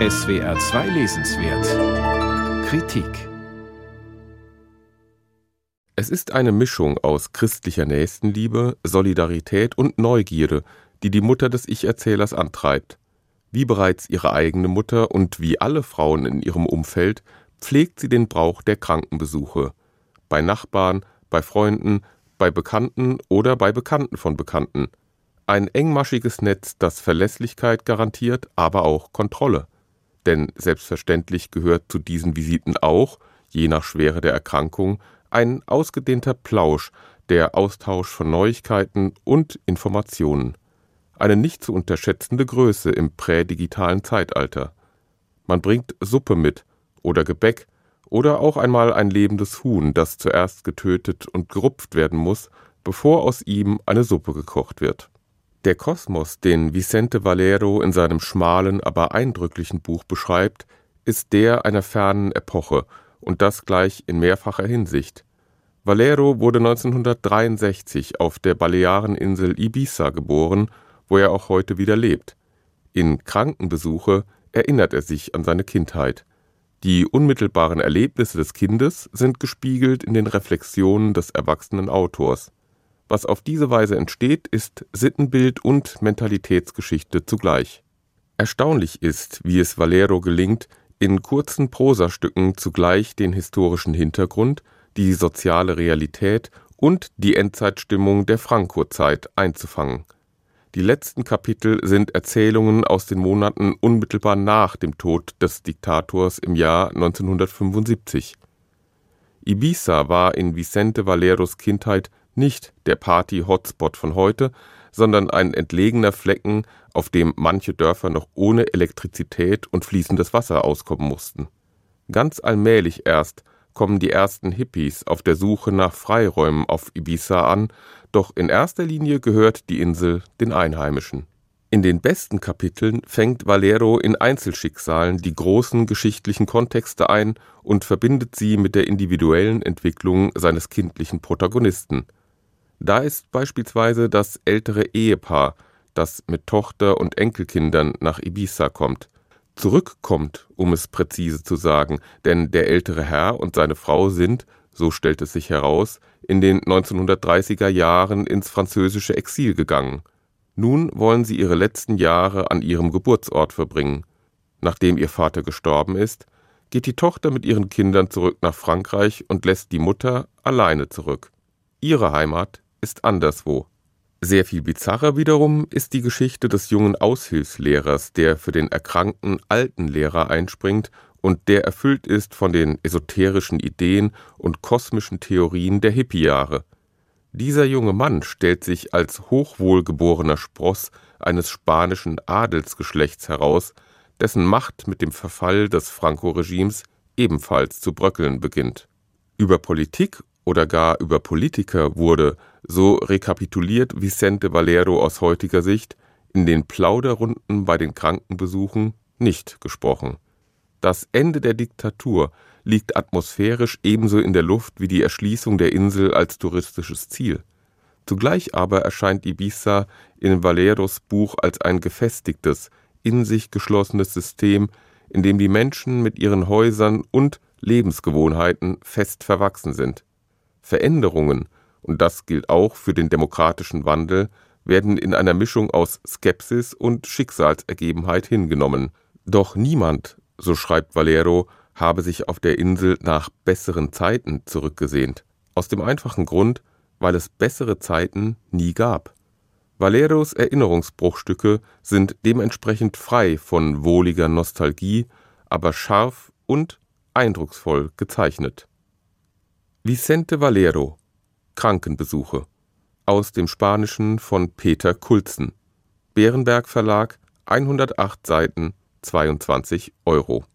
SWR 2 Lesenswert Kritik Es ist eine Mischung aus christlicher Nächstenliebe, Solidarität und Neugierde, die die Mutter des Ich-Erzählers antreibt. Wie bereits ihre eigene Mutter und wie alle Frauen in ihrem Umfeld pflegt sie den Brauch der Krankenbesuche. Bei Nachbarn, bei Freunden, bei Bekannten oder bei Bekannten von Bekannten. Ein engmaschiges Netz, das Verlässlichkeit garantiert, aber auch Kontrolle. Denn selbstverständlich gehört zu diesen Visiten auch, je nach Schwere der Erkrankung, ein ausgedehnter Plausch, der Austausch von Neuigkeiten und Informationen. Eine nicht zu unterschätzende Größe im prädigitalen Zeitalter. Man bringt Suppe mit oder Gebäck oder auch einmal ein lebendes Huhn, das zuerst getötet und gerupft werden muss, bevor aus ihm eine Suppe gekocht wird. Der Kosmos, den Vicente Valero in seinem schmalen, aber eindrücklichen Buch beschreibt, ist der einer fernen Epoche, und das gleich in mehrfacher Hinsicht. Valero wurde 1963 auf der Baleareninsel Ibiza geboren, wo er auch heute wieder lebt. In Krankenbesuche erinnert er sich an seine Kindheit. Die unmittelbaren Erlebnisse des Kindes sind gespiegelt in den Reflexionen des erwachsenen Autors. Was auf diese Weise entsteht, ist Sittenbild und Mentalitätsgeschichte zugleich. Erstaunlich ist, wie es Valero gelingt, in kurzen Prosastücken zugleich den historischen Hintergrund, die soziale Realität und die Endzeitstimmung der Franco-Zeit einzufangen. Die letzten Kapitel sind Erzählungen aus den Monaten unmittelbar nach dem Tod des Diktators im Jahr 1975. Ibiza war in Vicente Valeros Kindheit nicht der Party-Hotspot von heute, sondern ein entlegener Flecken, auf dem manche Dörfer noch ohne Elektrizität und fließendes Wasser auskommen mussten. Ganz allmählich erst kommen die ersten Hippies auf der Suche nach Freiräumen auf Ibiza an, doch in erster Linie gehört die Insel den Einheimischen. In den besten Kapiteln fängt Valero in Einzelschicksalen die großen geschichtlichen Kontexte ein und verbindet sie mit der individuellen Entwicklung seines kindlichen Protagonisten – da ist beispielsweise das ältere Ehepaar, das mit Tochter und Enkelkindern nach Ibiza kommt. Zurückkommt, um es präzise zu sagen, denn der ältere Herr und seine Frau sind, so stellt es sich heraus, in den 1930er Jahren ins französische Exil gegangen. Nun wollen sie ihre letzten Jahre an ihrem Geburtsort verbringen. Nachdem ihr Vater gestorben ist, geht die Tochter mit ihren Kindern zurück nach Frankreich und lässt die Mutter alleine zurück. Ihre Heimat ist anderswo. Sehr viel bizarrer wiederum ist die Geschichte des jungen Aushilfslehrers, der für den erkrankten alten Lehrer einspringt und der erfüllt ist von den esoterischen Ideen und kosmischen Theorien der Hippie-Jahre. Dieser junge Mann stellt sich als hochwohlgeborener Spross eines spanischen Adelsgeschlechts heraus, dessen Macht mit dem Verfall des Franco-Regimes ebenfalls zu bröckeln beginnt. Über Politik oder gar über Politiker wurde, so rekapituliert Vicente Valero aus heutiger Sicht, in den Plauderrunden bei den Krankenbesuchen nicht gesprochen. Das Ende der Diktatur liegt atmosphärisch ebenso in der Luft wie die Erschließung der Insel als touristisches Ziel. Zugleich aber erscheint Ibiza in Valeros Buch als ein gefestigtes, in sich geschlossenes System, in dem die Menschen mit ihren Häusern und Lebensgewohnheiten fest verwachsen sind. Veränderungen, und das gilt auch für den demokratischen Wandel, werden in einer Mischung aus Skepsis und Schicksalsergebenheit hingenommen. Doch niemand, so schreibt Valero, habe sich auf der Insel nach besseren Zeiten zurückgesehnt. Aus dem einfachen Grund, weil es bessere Zeiten nie gab. Valeros Erinnerungsbruchstücke sind dementsprechend frei von wohliger Nostalgie, aber scharf und eindrucksvoll gezeichnet. Vicente Valero Krankenbesuche aus dem Spanischen von Peter Kulzen. Bärenberg Verlag 108 Seiten 22 Euro